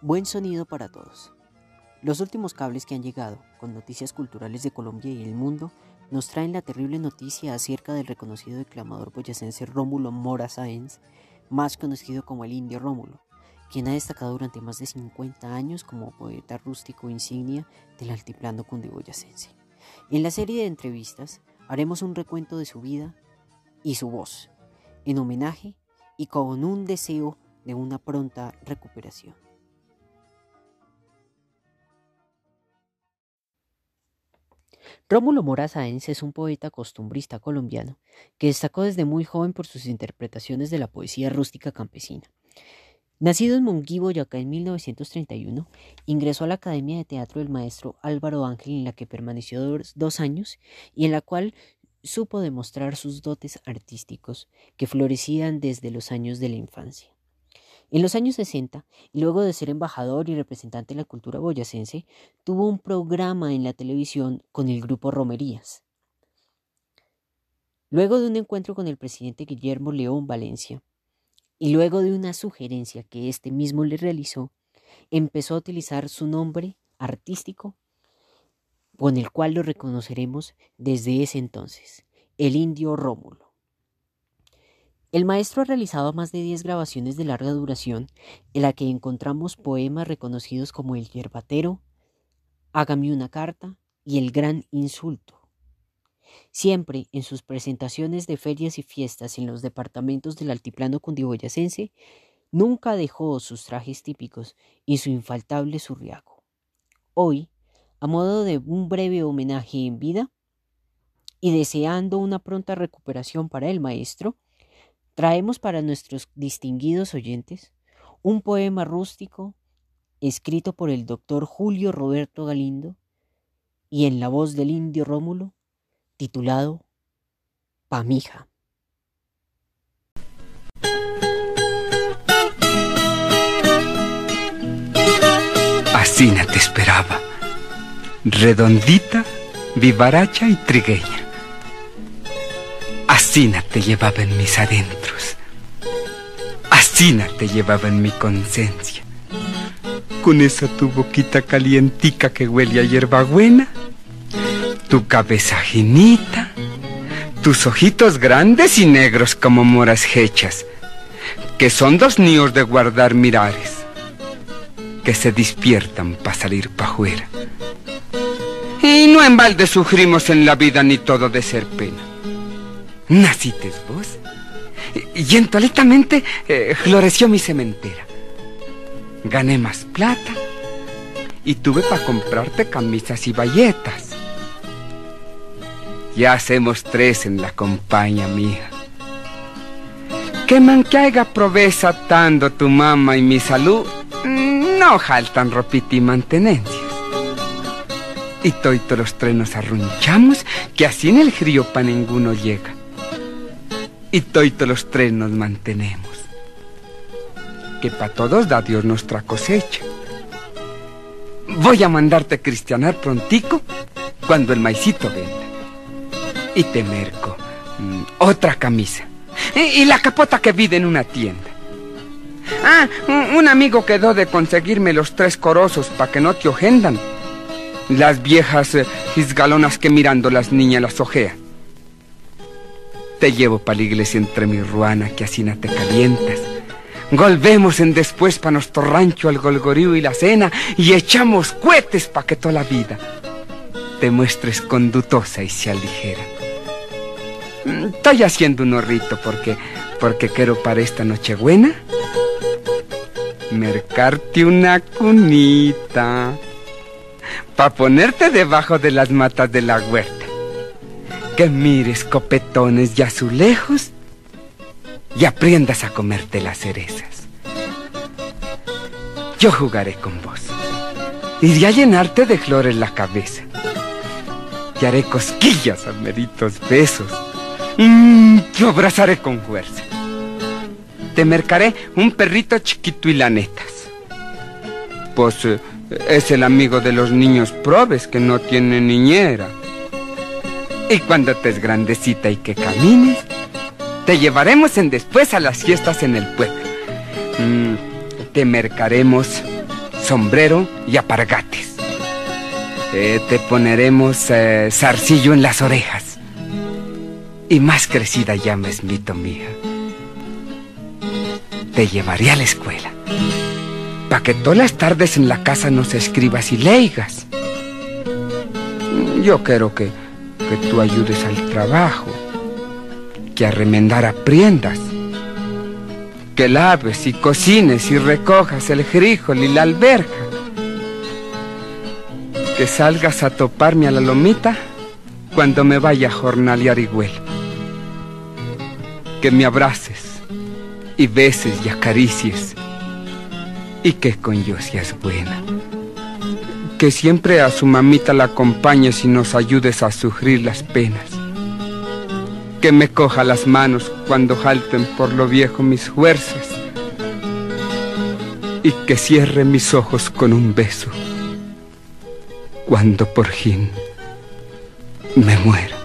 Buen sonido para todos. Los últimos cables que han llegado con noticias culturales de Colombia y el mundo nos traen la terrible noticia acerca del reconocido declamador boyacense Rómulo Mora Sáenz, más conocido como el Indio Rómulo, quien ha destacado durante más de 50 años como poeta rústico insignia del altiplano cundiboyacense. En la serie de entrevistas haremos un recuento de su vida y su voz, en homenaje y con un deseo de una pronta recuperación. Rómulo Mora Sáenz es un poeta costumbrista colombiano que destacó desde muy joven por sus interpretaciones de la poesía rústica campesina. Nacido en Monguí, Boyacá en 1931, ingresó a la Academia de Teatro del maestro Álvaro Ángel en la que permaneció dos años y en la cual supo demostrar sus dotes artísticos que florecían desde los años de la infancia. En los años 60, y luego de ser embajador y representante de la cultura boyacense, tuvo un programa en la televisión con el grupo Romerías. Luego de un encuentro con el presidente Guillermo León Valencia, y luego de una sugerencia que éste mismo le realizó, empezó a utilizar su nombre artístico, con el cual lo reconoceremos desde ese entonces, el indio Rómulo. El maestro ha realizado más de 10 grabaciones de larga duración en la que encontramos poemas reconocidos como El Yerbatero, Hágame una carta y El Gran Insulto. Siempre en sus presentaciones de ferias y fiestas en los departamentos del altiplano cundiboyacense, nunca dejó sus trajes típicos y su infaltable surriago. Hoy, a modo de un breve homenaje en vida y deseando una pronta recuperación para el maestro, Traemos para nuestros distinguidos oyentes un poema rústico escrito por el doctor Julio Roberto Galindo y en la voz del indio Rómulo, titulado Pamija. Asina te esperaba, redondita, vivaracha y trigueña Asina te llevaba en mis adentros. Te llevaba en mi conciencia. Con esa tu boquita calientica que huele a hierbabuena, tu cabeza jinita, tus ojitos grandes y negros como moras hechas, que son dos niños de guardar mirares, que se despiertan para salir pa' afuera. Y no en balde sufrimos en la vida ni todo de ser pena nacites vos. Y entoletamente eh, floreció mi cementera. Gané más plata y tuve para comprarte camisas y bayetas. Ya hacemos tres en la compañía mía. Que man que haya proveza tanto tu mamá y mi salud, no faltan ropita y mantenencias. Y todos los tres nos arrunchamos que así en el frío pa' ninguno llega y todos los tres nos mantenemos. Que para todos da Dios nuestra cosecha. Voy a mandarte cristianar prontico cuando el maicito venda. Y te merco mm, otra camisa. Y, la capota que vide en una tienda. Ah, un, amigo quedó de conseguirme los tres corosos para que no te ojendan. Las viejas eh, que mirando las niñas las ojean. Te llevo pa' la iglesia entre mi ruana, que así te calientas. Volvemos en después pa' nuestro rancho al golgorío y la cena y echamos cohetes pa' que toda la vida te muestres condutosa y sea ligera. Mm, estoy haciendo un horrito porque, porque quiero para esta noche buena mercarte una cunita pa' ponerte debajo de las matas de la huerta que mires copetones y azulejos y aprendas a comerte las cerezas. Yo jugaré con vos. Iré a llenarte de flores la cabeza. Y haré cosquillas a meritos besos. Mmm, yo abrazaré con fuerza. Te mercaré un perrito chiquito y lanetas. Pues es el amigo de los niños probes que no tiene niñera. Y cuando te es grandecita y que camines, te llevaremos en después a las fiestas en el pueblo. Mm, te mercaremos sombrero y apargates. Eh, te poneremos eh, zarcillo en las orejas. Y más crecida ya mesmito mía. Te llevaré a la escuela. Pa' que todas las tardes en la casa nos escribas y leigas. Yo quiero que, que tú ayudes al trabajo. Que a remendar aprendas. Que laves y cocines y recojas el frijol y la alberja que salgas a toparme a la lomita cuando me vaya a jornalear y Que me abraces y beses y acaricies y que con yo seas buena. Que siempre a su mamita la acompañes y nos ayudes a sufrir las penas. Que me coja las manos cuando jalten por lo viejo mis fuerzas y que cierre mis ojos con un beso cuando por fin me muera.